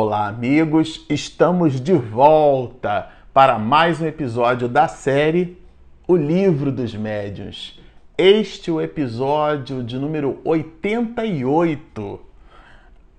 Olá, amigos! Estamos de volta para mais um episódio da série O Livro dos Médiuns. Este é o episódio de número 88.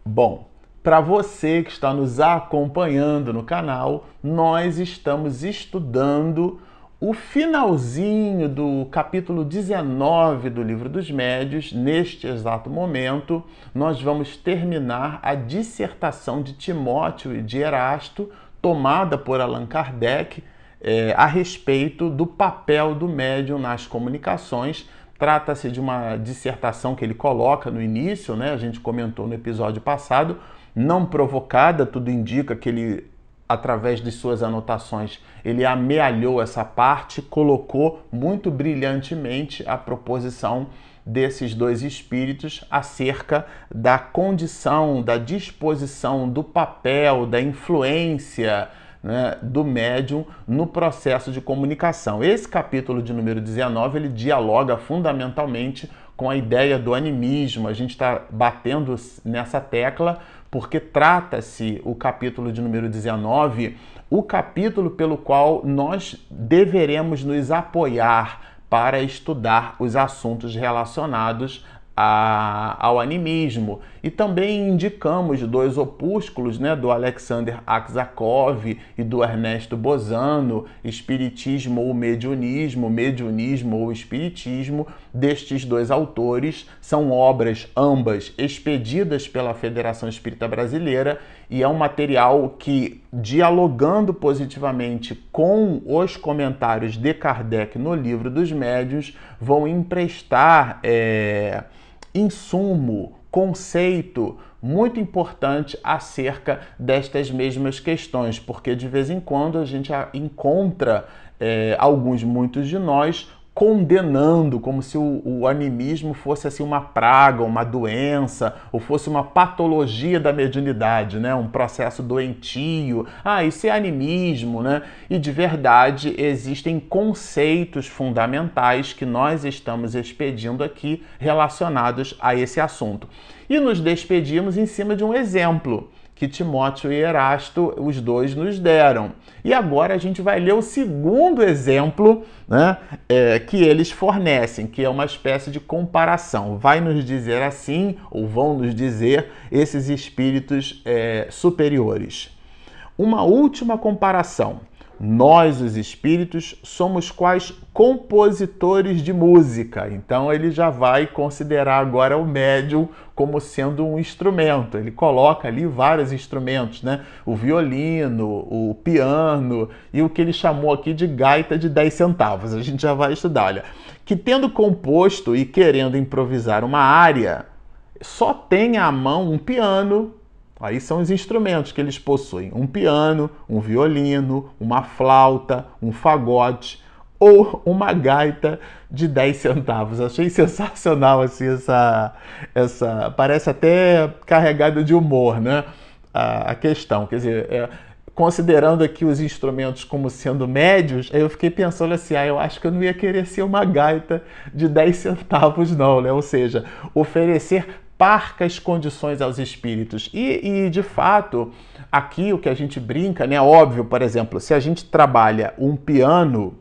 Bom, para você que está nos acompanhando no canal, nós estamos estudando o finalzinho do capítulo 19 do Livro dos Médios, neste exato momento, nós vamos terminar a dissertação de Timóteo e de Erasto, tomada por Allan Kardec, é, a respeito do papel do médium nas comunicações. Trata-se de uma dissertação que ele coloca no início, né? A gente comentou no episódio passado, não provocada, tudo indica que ele através de suas anotações, ele amealhou essa parte, colocou muito brilhantemente a proposição desses dois espíritos acerca da condição, da disposição, do papel, da influência né, do médium no processo de comunicação. Esse capítulo de número 19 ele dialoga fundamentalmente com a ideia do animismo. A gente está batendo nessa tecla porque trata-se o capítulo de número 19, o capítulo pelo qual nós deveremos nos apoiar para estudar os assuntos relacionados a, ao animismo. E também indicamos dois opúsculos né, do Alexander Aksakov e do Ernesto Bozano, Espiritismo ou Mediunismo, Mediunismo ou Espiritismo, destes dois autores. São obras ambas expedidas pela Federação Espírita Brasileira e é um material que, dialogando positivamente com os comentários de Kardec no livro dos médios, vão emprestar. É, insumo, conceito muito importante acerca destas mesmas questões, porque de vez em quando a gente encontra é, alguns, muitos de nós condenando, como se o, o, animismo fosse assim uma praga, uma doença, ou fosse uma patologia da mediunidade, né? um processo doentio. Ah, isso é animismo, né? E de verdade existem conceitos fundamentais que nós estamos expedindo aqui relacionados a esse assunto. E nos despedimos em cima de um exemplo que Timóteo e Erasto, os dois, nos deram. E agora a gente vai ler o segundo exemplo né, é, que eles fornecem, que é uma espécie de comparação. Vai nos dizer assim, ou vão nos dizer, esses espíritos é, superiores. Uma última comparação. Nós, os espíritos, somos quais compositores de música. Então ele já vai considerar agora o médium como sendo um instrumento. Ele coloca ali vários instrumentos, né? O violino, o piano e o que ele chamou aqui de gaita de 10 centavos. A gente já vai estudar, olha, que tendo composto e querendo improvisar uma área, só tem à mão um piano, Aí são os instrumentos que eles possuem: um piano, um violino, uma flauta, um fagote ou uma gaita de 10 centavos. Achei sensacional assim essa essa parece até carregada de humor, né? A, a questão, quer dizer, é, considerando aqui os instrumentos como sendo médios, eu fiquei pensando assim, ah, eu acho que eu não ia querer ser uma gaita de 10 centavos não, né? Ou seja, oferecer parcas condições aos espíritos. E, e, de fato, aqui o que a gente brinca, né? Óbvio, por exemplo, se a gente trabalha um piano,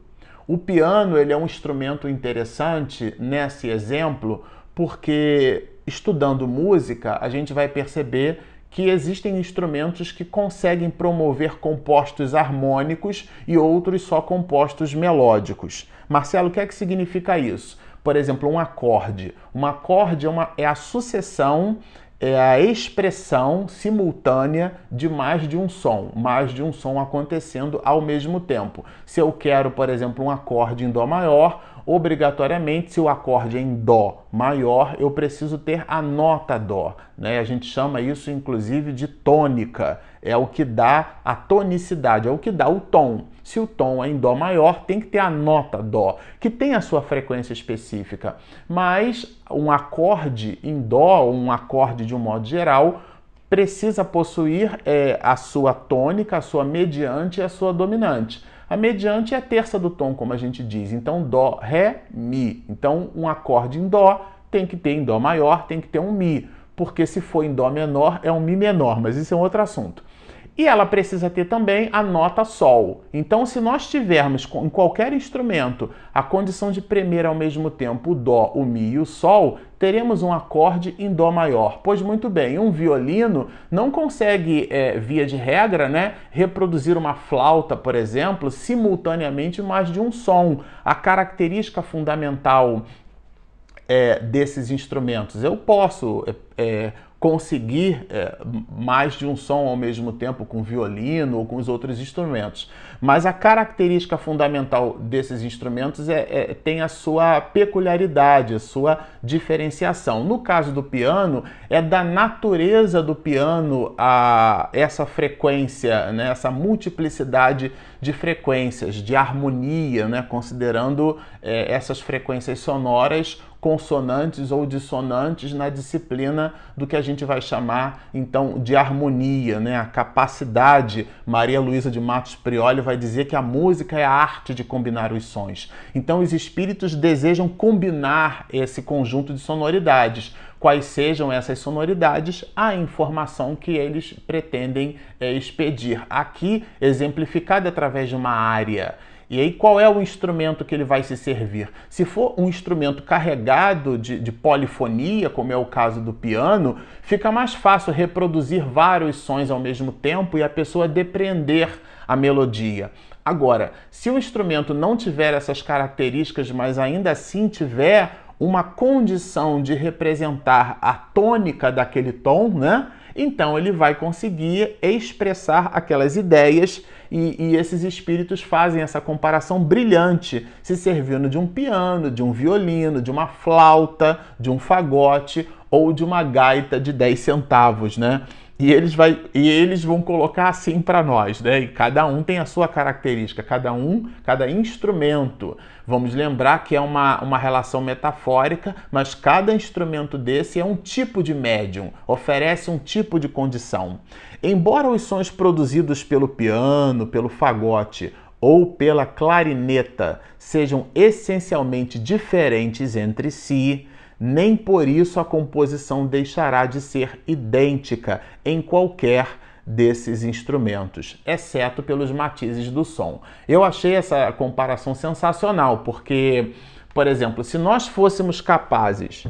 o piano ele é um instrumento interessante nesse exemplo, porque estudando música, a gente vai perceber que existem instrumentos que conseguem promover compostos harmônicos e outros só compostos melódicos. Marcelo, o que é que significa isso? Por exemplo, um acorde. Um acorde é, uma, é a sucessão, é a expressão simultânea de mais de um som, mais de um som acontecendo ao mesmo tempo. Se eu quero, por exemplo, um acorde em Dó maior, obrigatoriamente, se o acorde é em Dó maior, eu preciso ter a nota Dó. Né? A gente chama isso, inclusive, de tônica. É o que dá a tonicidade, é o que dá o tom. Se o tom é em Dó maior, tem que ter a nota Dó, que tem a sua frequência específica. Mas um acorde em Dó, um acorde de um modo geral, precisa possuir é, a sua tônica, a sua mediante e a sua dominante. A mediante é a terça do tom, como a gente diz. Então, Dó, Ré, Mi. Então, um acorde em Dó tem que ter em Dó maior, tem que ter um Mi. Porque se for em Dó menor, é um Mi menor, mas isso é um outro assunto. E ela precisa ter também a nota Sol. Então, se nós tivermos em qualquer instrumento a condição de premer ao mesmo tempo o Dó, o Mi e o Sol, teremos um acorde em Dó maior. Pois muito bem, um violino não consegue, é, via de regra, né, reproduzir uma flauta, por exemplo, simultaneamente mais de um som. A característica fundamental é, desses instrumentos. Eu posso é, é conseguir é, mais de um som ao mesmo tempo com violino ou com os outros instrumentos. Mas a característica fundamental desses instrumentos é, é, tem a sua peculiaridade, a sua diferenciação. No caso do piano, é da natureza do piano a essa frequência, né, essa multiplicidade de frequências, de harmonia, né, considerando é, essas frequências sonoras consonantes ou dissonantes na disciplina do que a gente vai chamar então de harmonia, né? A capacidade, Maria Luísa de Matos Prioli vai dizer que a música é a arte de combinar os sons. Então os espíritos desejam combinar esse conjunto de sonoridades. Quais sejam essas sonoridades, a informação que eles pretendem é, expedir. Aqui exemplificada através de uma área. E aí, qual é o instrumento que ele vai se servir? Se for um instrumento carregado de, de, polifonia, como é o caso do piano, fica mais fácil reproduzir vários sons ao mesmo tempo e a pessoa depreender a melodia. Agora, se o instrumento não tiver essas características, mas ainda assim tiver uma condição de representar a tônica daquele tom, né? Então ele vai conseguir expressar aquelas ideias e, e, esses espíritos fazem essa comparação brilhante, se servindo de um piano, de um violino, de uma flauta, de um fagote ou de uma gaita de 10 centavos, né? E eles, vai, e eles vão colocar assim para nós, né? E cada um tem a sua característica, cada um, cada instrumento. Vamos lembrar que é uma, uma relação metafórica, mas cada instrumento desse é um tipo de médium, oferece um tipo de condição. Embora os sons produzidos pelo piano, pelo fagote ou pela clarineta sejam essencialmente diferentes entre si, nem por isso a composição deixará de ser idêntica em qualquer desses instrumentos, exceto pelos matizes do som. Eu achei essa comparação sensacional, porque, por exemplo, se nós fôssemos capazes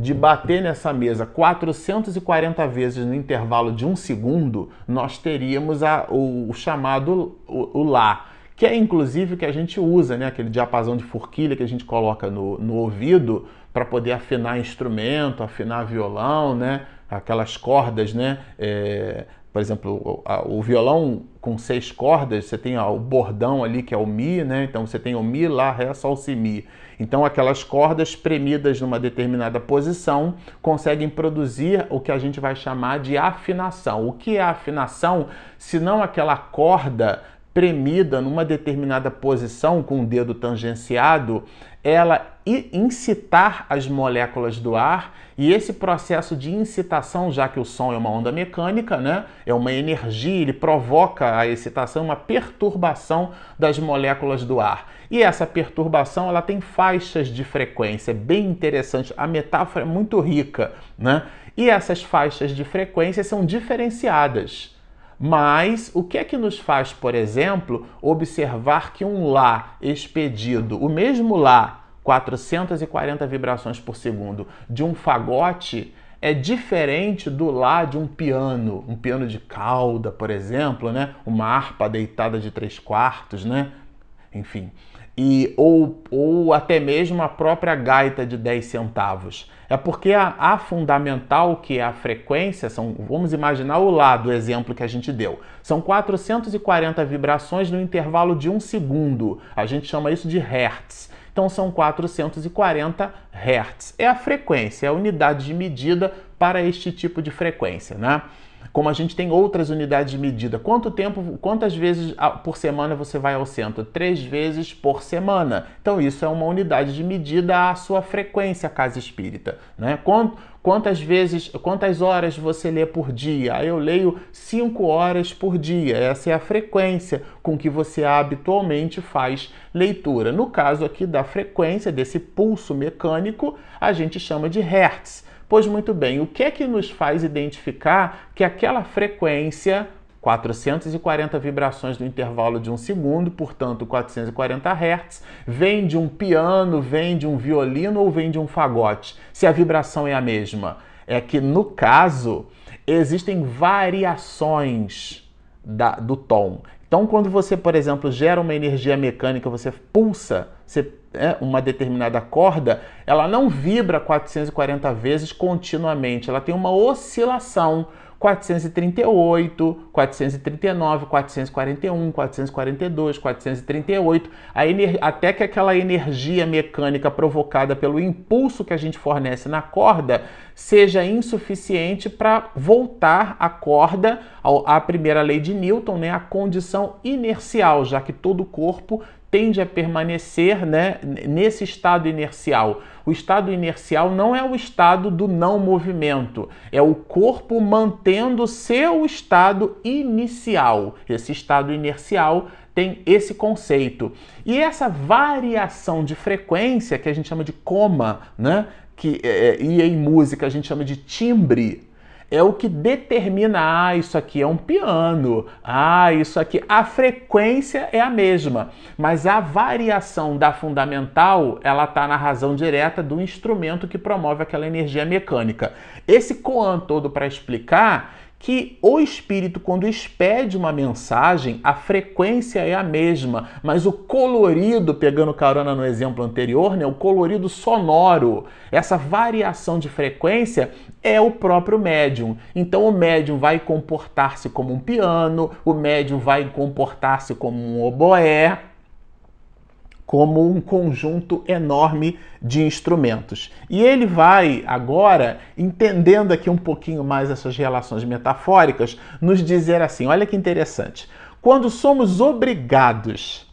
de bater nessa mesa 440 vezes no intervalo de um segundo, nós teríamos a, o, o, chamado o, o Lá que é inclusive o que a gente usa, né? aquele diapasão de forquilha que a gente coloca no, no ouvido para poder afinar instrumento, afinar violão, né? aquelas cordas, né? É, por exemplo, o, o, violão com seis cordas, você tem ó, o bordão ali que é o Mi, né? Então você tem o Mi, Lá, Ré, Sol, Si, Mi. Então aquelas cordas premidas numa determinada posição conseguem produzir o que a gente vai chamar de afinação. O que é afinação? Se não aquela corda premida numa determinada posição com o dedo tangenciado, ela incitar as moléculas do ar e esse processo de incitação, já que o som é uma onda mecânica, né, é uma energia, ele provoca a excitação, uma perturbação das moléculas do ar. E essa perturbação ela tem faixas de frequência, bem interessante. A metáfora é muito rica, né? E essas faixas de frequência são diferenciadas. Mas o que é que nos faz, por exemplo, observar que um Lá expedido, o mesmo Lá, 440 vibrações por segundo, de um fagote, é diferente do Lá de um piano, um piano de cauda, por exemplo, né? uma harpa deitada de três quartos, né? enfim e, ou, ou até mesmo a própria gaita de 10 centavos. É porque a, a, fundamental, que é a frequência, são, vamos imaginar o lá do exemplo que a gente deu. São 440 vibrações no intervalo de um segundo. A gente chama isso de hertz. Então são 440 hertz. É a frequência, é a unidade de medida para este tipo de frequência, né? Como a gente tem outras unidades de medida. Quanto tempo, quantas vezes por semana você vai ao centro? Três vezes por semana. Então isso é uma unidade de medida à sua frequência casa espírita, né? Quantas vezes, quantas horas você lê por dia? Eu leio cinco horas por dia. Essa é a frequência com que você habitualmente faz leitura. No caso aqui da frequência desse pulso mecânico, a gente chama de hertz. Pois muito bem, o que é que nos faz identificar que aquela frequência 440 vibrações no intervalo de um segundo, portanto 440 Hz, vem de um piano, vem de um violino ou vem de um fagote? Se a vibração é a mesma. É que no caso existem variações da, do tom. Então, quando você, por exemplo, gera uma energia mecânica, você pulsa você, é, uma determinada corda, ela não vibra 440 vezes continuamente, ela tem uma oscilação. 438, 439, 441, 442, 438, até que aquela energia mecânica provocada pelo impulso que a gente fornece na corda seja insuficiente para voltar a corda à primeira lei de Newton, né, a condição inercial, já que todo corpo tende a permanecer né, nesse estado inercial. O estado inercial não é o estado do não movimento, é o corpo mantendo seu estado inicial. Esse estado inercial tem esse conceito. E essa variação de frequência, que a gente chama de coma, né? Que, é, é e em música a gente chama de timbre, é o que determina, ah, isso aqui é um piano, ah, isso aqui. A frequência é a mesma, mas a variação da fundamental, ela está na razão direta do instrumento que promove aquela energia mecânica. Esse koan todo para explicar que o espírito, quando expede uma mensagem, a frequência é a mesma, mas o colorido, pegando carona no exemplo anterior, né, o colorido sonoro, essa variação de frequência é o próprio médium. Então o médium vai comportar-se como um piano, o médium vai comportar-se como um oboé, como um conjunto enorme de instrumentos. E ele vai agora, entendendo aqui um pouquinho mais essas relações metafóricas, nos dizer assim: olha que interessante. Quando somos obrigados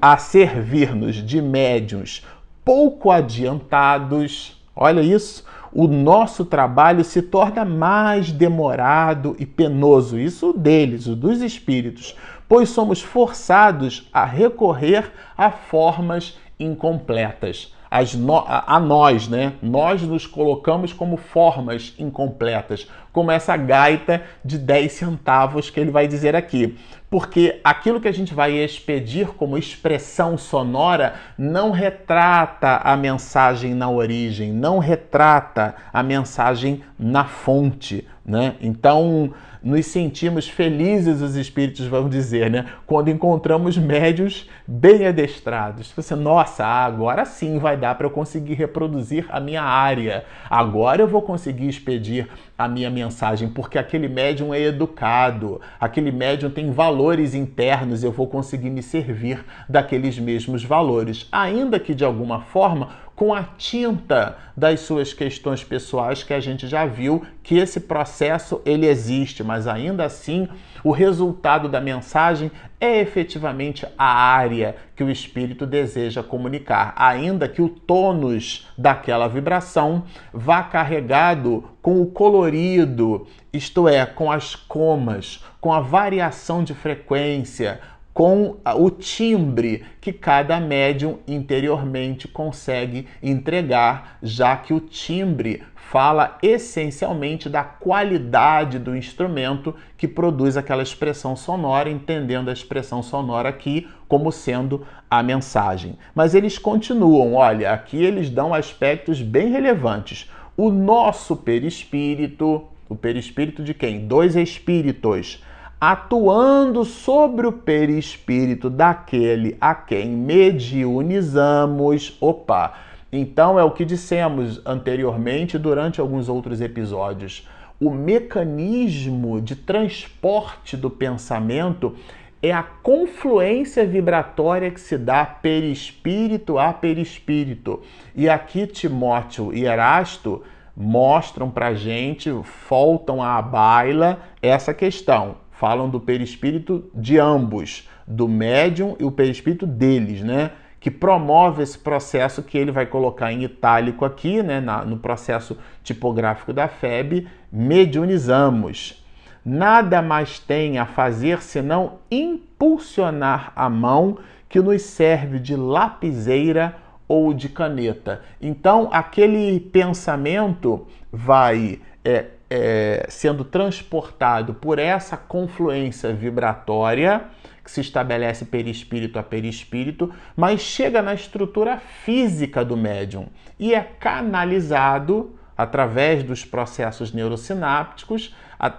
a servir-nos de médiums pouco adiantados, olha isso, o nosso trabalho se torna mais demorado e penoso. Isso deles, o dos espíritos pois somos forçados a recorrer a formas incompletas. No, a, nós, né? Nós nos colocamos como formas incompletas, como essa gaita de 10 centavos que ele vai dizer aqui. Porque aquilo que a gente vai expedir como expressão sonora não retrata a mensagem na origem, não retrata a mensagem na fonte, né? Então, nos sentimos felizes, os espíritos vão dizer, né? Quando encontramos médios bem adestrados. Você, nossa, agora sim vai dar para eu conseguir reproduzir a minha área. Agora eu vou conseguir expedir a minha mensagem, porque aquele médium é educado, aquele médium tem valores internos, eu vou conseguir me servir daqueles mesmos valores, ainda que de alguma forma com a tinta das suas questões pessoais que a gente já viu que esse processo ele existe, mas ainda assim o resultado da mensagem é efetivamente a área que o espírito deseja comunicar, ainda que o tônus daquela vibração vá carregado com o colorido, isto é, com as comas, com a variação de frequência, com o timbre que cada médium interiormente consegue entregar, já que o timbre fala essencialmente da qualidade do instrumento que produz aquela expressão sonora, entendendo a expressão sonora aqui como sendo a mensagem. Mas eles continuam, olha, aqui eles dão aspectos bem relevantes. O nosso perispírito, o perispírito de quem? Dois espíritos atuando sobre o perispírito daquele a quem mediunizamos. Opa! Então é o que dissemos anteriormente durante alguns outros episódios. O mecanismo de transporte do pensamento é a confluência vibratória que se dá perispírito a perispírito. E aqui Timóteo e Erasto mostram para gente, faltam à baila essa questão falam do perispírito de ambos, do médium e o perispírito deles, né? Que promove esse processo que ele vai colocar em itálico aqui, né? Na, no processo tipográfico da FEB, mediunizamos. Nada mais tem a fazer senão impulsionar a mão que nos serve de lapiseira ou de caneta. Então, aquele pensamento vai é, é, sendo transportado por essa confluência vibratória que se estabelece perispírito a perispírito, mas chega na estrutura física do médium e é canalizado através dos processos neurosinápticos,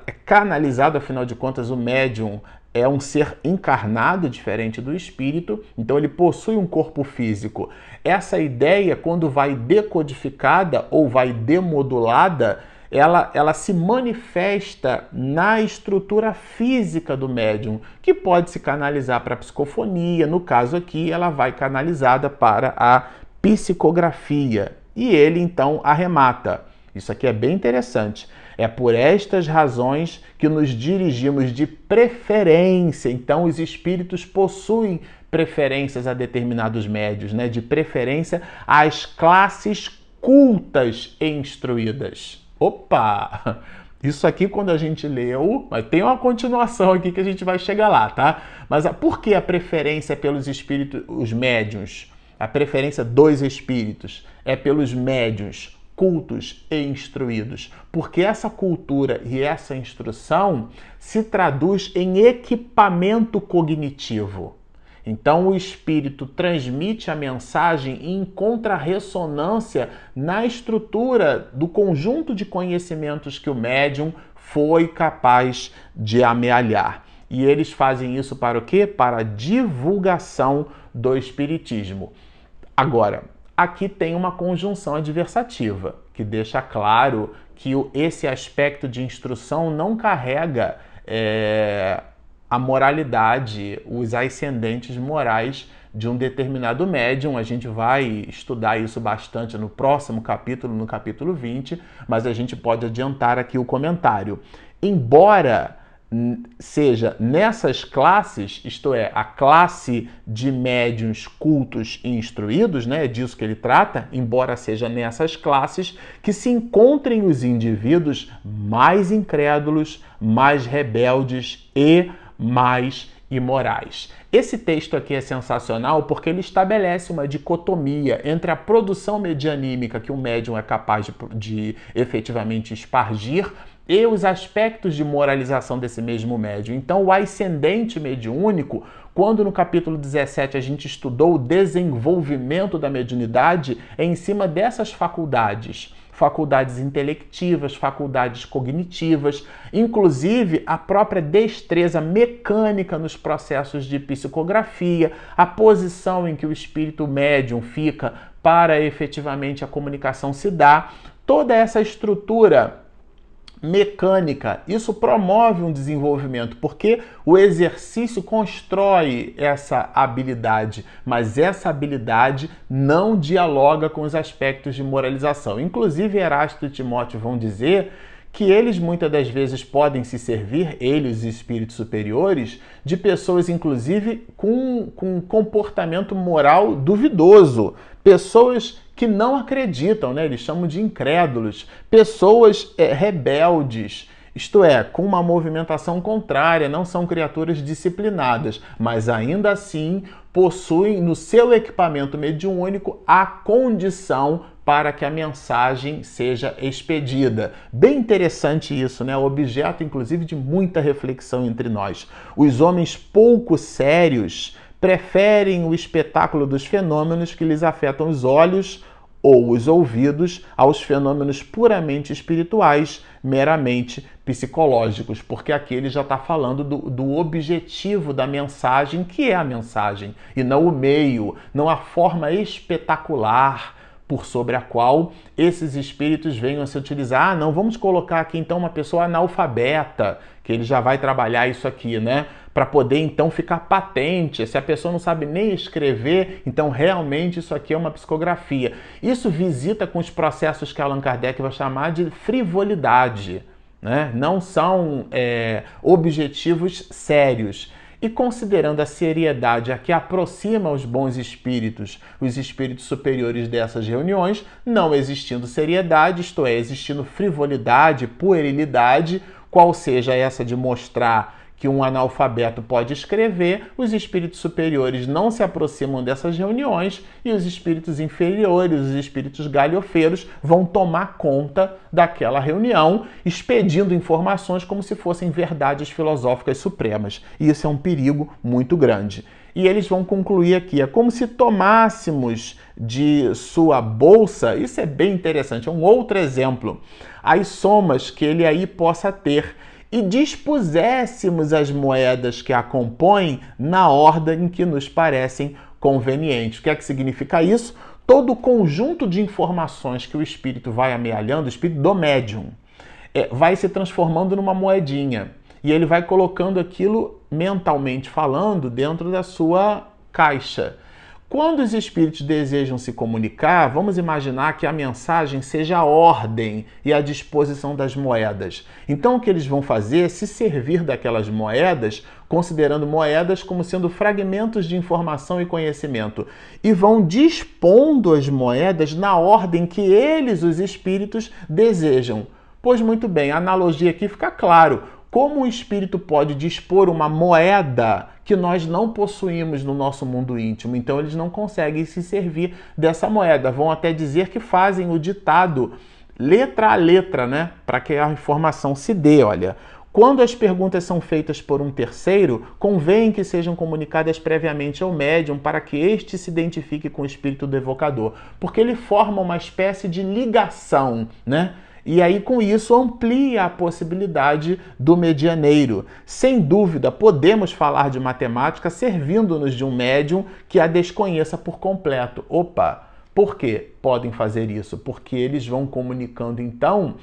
é canalizado, afinal de contas, o médium é um ser encarnado, diferente do espírito, então ele possui um corpo físico. Essa ideia, quando vai decodificada ou vai demodulada, ela, ela se manifesta na estrutura física do médium, que pode se canalizar para a psicofonia. No caso aqui, ela vai canalizada para a psicografia. E ele então arremata. Isso aqui é bem interessante. É por estas razões que nos dirigimos de preferência. Então, os espíritos possuem preferências a determinados médios, né? de preferência às classes cultas e instruídas. Opa! Isso aqui, quando a gente leu, mas tem uma continuação aqui que a gente vai chegar lá, tá? Mas por que a preferência pelos espíritos, os médiuns? A preferência dos espíritos é pelos médiuns cultos e instruídos, porque essa cultura e essa instrução se traduz em equipamento cognitivo. Então o espírito transmite a mensagem e encontra ressonância na estrutura do conjunto de conhecimentos que o médium foi capaz de amealhar. E eles fazem isso para o quê? Para a divulgação do espiritismo. Agora, aqui tem uma conjunção adversativa, que deixa claro que esse aspecto de instrução não carrega é, a moralidade, os ascendentes morais de um determinado médium. A gente vai estudar isso bastante no próximo capítulo, no capítulo 20, mas a gente pode adiantar aqui o comentário. Embora seja nessas classes, isto é, a classe de médiums cultos e instruídos, né, é disso que ele trata, embora seja nessas classes, que se encontrem os indivíduos mais incrédulos, mais rebeldes e mais imorais. Esse texto aqui é sensacional porque ele estabelece uma dicotomia entre a produção medianímica que o médium é capaz de, de efetivamente espargir e os aspectos de moralização desse mesmo médium. Então, o ascendente mediúnico, quando no capítulo 17 a gente estudou o desenvolvimento da mediunidade, é em cima dessas faculdades faculdades intelectivas, faculdades cognitivas, inclusive a própria destreza mecânica nos processos de psicografia, a posição em que o espírito médium fica para efetivamente a comunicação se dar, toda essa estrutura mecânica. Isso promove um desenvolvimento, porque o exercício constrói essa habilidade, mas essa habilidade não dialoga com os aspectos de moralização. Inclusive, Erasto e Timóteo vão dizer que eles muitas das vezes podem se servir, eles, espíritos superiores, de pessoas, inclusive, com, com comportamento moral duvidoso. Pessoas que não acreditam, né? eles chamam de incrédulos, pessoas é, rebeldes, isto é, com uma movimentação contrária, não são criaturas disciplinadas, mas ainda assim possuem no seu equipamento mediúnico a condição para que a mensagem seja expedida. Bem interessante isso, né? Objeto, inclusive, de muita reflexão entre nós. Os homens pouco sérios preferem o espetáculo dos fenômenos que lhes afetam os olhos ou os ouvidos aos fenômenos puramente espirituais, meramente psicológicos, porque aqui ele já está falando do, do, objetivo da mensagem, que é a mensagem, e não o meio, não a forma espetacular por sobre a qual esses espíritos venham a se utilizar. Ah, não, vamos colocar aqui então uma pessoa analfabeta, que ele já vai trabalhar isso aqui, né? Para poder então ficar patente. Se a pessoa não sabe nem escrever, então realmente isso aqui é uma psicografia. Isso visita com os processos que Allan Kardec vai chamar de frivolidade. Né? Não são é, objetivos sérios. E considerando a seriedade a que aproxima os bons espíritos, os espíritos superiores dessas reuniões, não existindo seriedade, isto é, existindo frivolidade, puerilidade, qual seja essa de mostrar que um analfabeto pode escrever, os espíritos superiores não se aproximam dessas reuniões e os espíritos inferiores, os espíritos galhofeiros, vão tomar conta daquela reunião, expedindo informações como se fossem verdades filosóficas supremas. E isso é um perigo muito grande. E eles vão concluir aqui: é como se tomássemos de sua bolsa, isso é bem interessante, é um outro exemplo, as somas que ele aí possa ter e dispuséssemos as moedas que a compõem na ordem que nos parecem convenientes. O que é que significa isso? Todo o conjunto de informações que o espírito vai amealhando, o espírito do médium, é, vai se transformando numa moedinha e ele vai colocando aquilo mentalmente falando dentro da sua caixa. Quando os espíritos desejam se comunicar, vamos imaginar que a mensagem seja a ordem e a disposição das moedas. Então, o que eles vão fazer é se servir daquelas moedas, considerando moedas como sendo fragmentos de informação e conhecimento, e vão dispondo as moedas na ordem que eles, os espíritos, desejam. Pois muito bem, a analogia aqui fica claro. Como o espírito pode dispor uma moeda que nós não possuímos no nosso mundo íntimo? Então eles não conseguem se servir dessa moeda. Vão até dizer que fazem o ditado letra a letra, né? Para que a informação se dê. Olha, quando as perguntas são feitas por um terceiro, convém que sejam comunicadas previamente ao médium para que este se identifique com o espírito do evocador, porque ele forma uma espécie de ligação, né? E aí, com isso, amplia a possibilidade do medianeiro. Sem dúvida, podemos falar de matemática servindo-nos de um médium que a desconheça por completo. Opa! Por que podem fazer isso? Porque eles vão comunicando, então,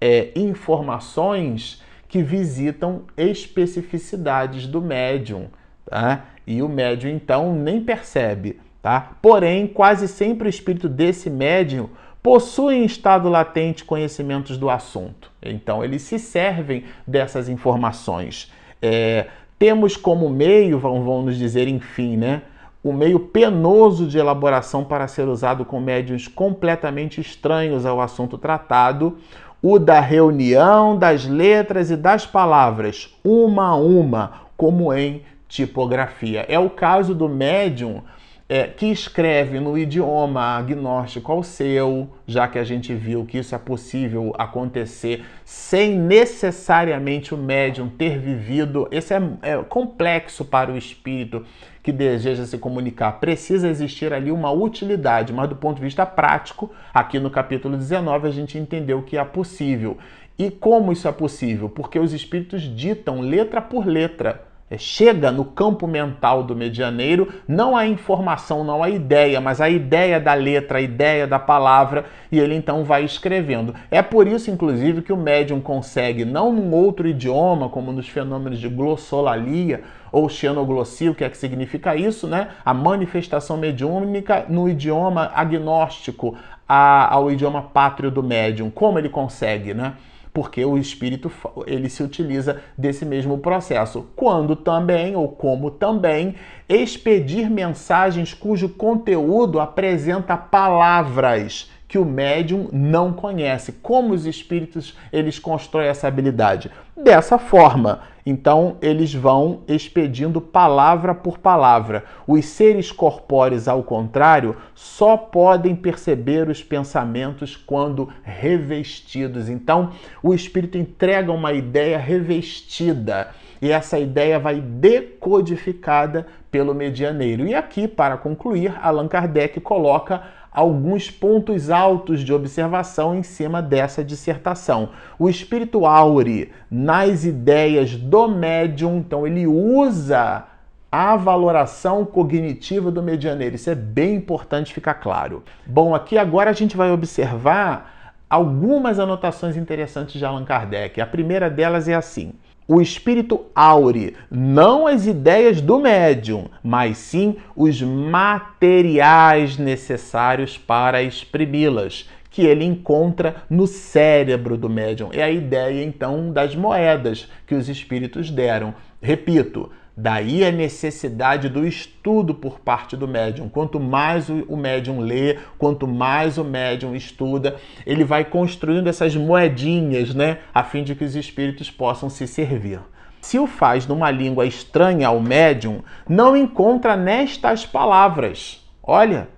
é, informações que visitam especificidades do médium. Tá? E o médium, então, nem percebe. Tá? Porém, quase sempre o espírito desse médium possuem em estado latente conhecimentos do assunto. Então, eles se servem dessas informações. É, temos como meio, vão, vão nos dizer, enfim, né? O meio penoso de elaboração para ser usado com médios completamente estranhos ao assunto tratado, o da reunião das letras e das palavras, uma a uma, como em tipografia. É o caso do médium é, que escreve no idioma agnóstico ao seu, já que a gente viu que isso é possível acontecer sem necessariamente o médium ter vivido. Esse é, é complexo para o espírito que deseja se comunicar. Precisa existir ali uma utilidade, mas do ponto de vista prático, aqui no capítulo 19 a gente entendeu que é possível. E como isso é possível? Porque os espíritos ditam letra por letra chega no campo mental do medianeiro não a informação, não a ideia, mas a ideia da letra, a ideia da palavra, e ele então vai escrevendo. É por isso, inclusive, que o médium consegue, não num outro idioma, como nos fenômenos de glossolalia ou xenoglossia, o que é que significa isso, né? A manifestação mediúnica no idioma agnóstico a, ao idioma pátrio do médium. Como ele consegue, né? Porque o espírito ele se utiliza desse mesmo processo. Quando também ou como também expedir mensagens cujo conteúdo apresenta palavras que o médium não conhece. Como os espíritos eles constroem essa habilidade? Dessa forma, então eles vão expedindo palavra por palavra. Os seres corpóreos, ao contrário, só podem perceber os pensamentos quando revestidos. Então, o espírito entrega uma ideia revestida e essa ideia vai decodificada pelo medianeiro. E aqui, para concluir, Allan Kardec coloca alguns pontos altos de observação em cima dessa dissertação. O espírito aure nas ideias do médium, então ele usa a valoração cognitiva do medianeiro. Isso é bem importante ficar claro. Bom, aqui agora a gente vai observar algumas anotações interessantes de Allan Kardec. A primeira delas é assim: o espírito aure não as ideias do médium, mas sim os materiais necessários para exprimi-las, que ele encontra no cérebro do médium. É a ideia então das moedas que os espíritos deram. Repito, Daí a necessidade do estudo por parte do médium. Quanto mais o médium lê, quanto mais o médium estuda, ele vai construindo essas moedinhas, né, a fim de que os espíritos possam se servir. se o faz numa língua estranha ao médium, não encontra nestas palavras. Olha,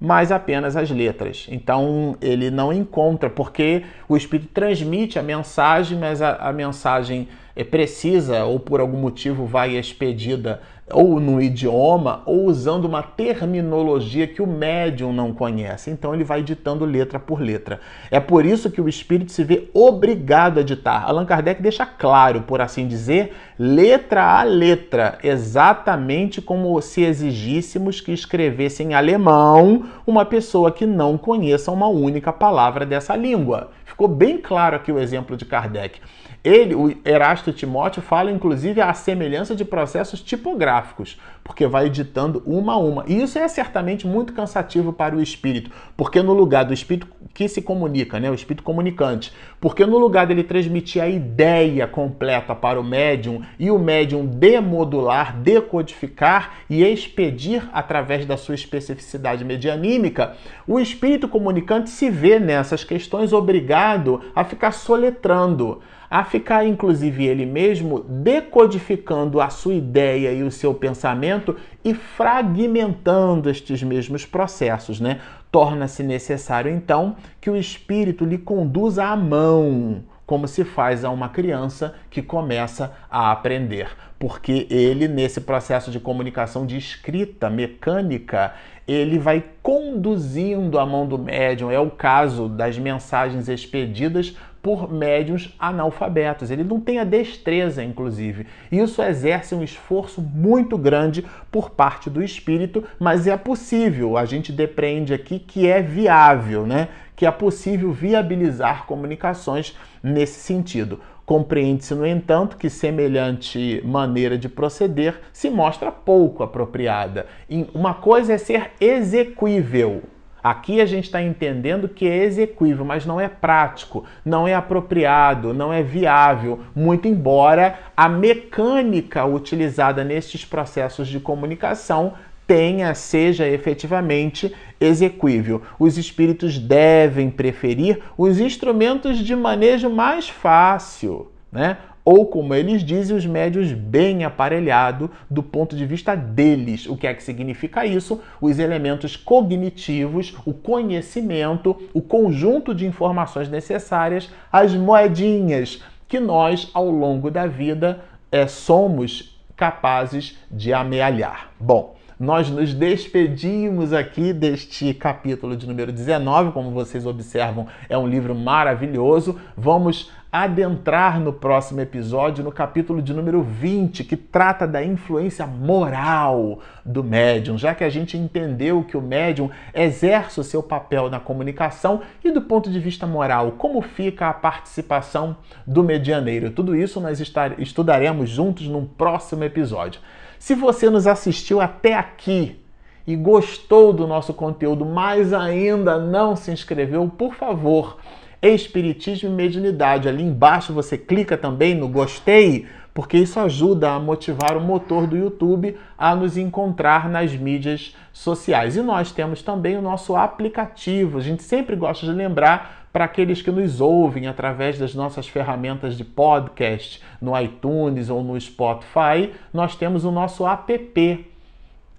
mas apenas as letras. Então ele não encontra, porque o espírito transmite a mensagem, mas a, a mensagem precisa ou por algum motivo vai expedida ou no idioma ou usando uma terminologia que o médium não conhece. Então ele vai ditando letra por letra. É por isso que o espírito se vê obrigado a ditar. Allan Kardec deixa claro, por assim dizer, letra a letra, exatamente como se exigíssemos que escrevesse em alemão uma pessoa que não conheça uma única palavra dessa língua. Ficou bem claro aqui o exemplo de Kardec. Ele, o Erasto Timóteo, fala inclusive a semelhança de processos tipográficos, porque vai editando uma a uma. E isso é certamente muito cansativo para o espírito, porque no lugar do espírito que se comunica, né, o espírito comunicante, porque no lugar dele transmitir a ideia completa para o médium e o médium demodular, decodificar e expedir através da sua especificidade medianímica, o espírito comunicante se vê nessas questões obrigado a ficar soletrando a ficar, inclusive, ele mesmo decodificando a sua ideia e o seu pensamento e fragmentando estes mesmos processos, né? Torna-se necessário, então, que o espírito lhe conduza à mão, como se faz a uma criança que começa a aprender. Porque ele, nesse processo de comunicação de escrita mecânica, ele vai conduzindo a mão do médium. É o caso das mensagens expedidas por médiums analfabetos. Ele não tem a destreza, inclusive. Isso exerce um esforço muito grande por parte do espírito, mas é possível. A gente depreende aqui que é viável, né? Que é possível viabilizar comunicações nesse sentido. Compreende-se, no entanto, que semelhante maneira de proceder se mostra pouco apropriada. Uma coisa é ser exequível, Aqui a gente está entendendo que é execuível, mas não é prático, não é apropriado, não é viável, muito embora a mecânica utilizada nestes processos de comunicação tenha, seja efetivamente execuível. Os espíritos devem preferir os instrumentos de manejo mais fácil, né? Ou, como eles dizem, os médios bem aparelhados do ponto de vista deles. O que é que significa isso? Os elementos cognitivos, o conhecimento, o conjunto de informações necessárias, as moedinhas que nós, ao longo da vida, é, somos capazes de amealhar. Bom, nós nos despedimos aqui deste capítulo de número 19. Como vocês observam, é um livro maravilhoso. Vamos adentrar no próximo episódio, no capítulo de número 20, que trata da influência moral do médium, já que a gente entendeu que o médium exerce o seu papel na comunicação e do ponto de vista moral, como fica a participação do medianeiro. Tudo isso nós estudaremos juntos num próximo episódio. Se você nos assistiu até aqui, e gostou do nosso conteúdo, mas ainda não se inscreveu, por favor, Espiritismo e Mediunidade. Ali embaixo você clica também no gostei, porque isso ajuda a motivar o motor do YouTube a nos encontrar nas mídias sociais. E nós temos também o nosso aplicativo. A gente sempre gosta de lembrar para aqueles que nos ouvem através das nossas ferramentas de podcast no iTunes ou no Spotify, nós temos o nosso app.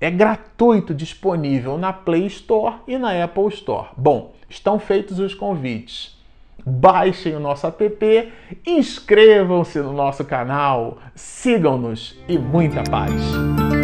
É gratuito, disponível na Play Store e na Apple Store. Bom, estão feitos os convites baixem o nosso app, inscrevam-se no nosso canal, sigam-nos e muita paz!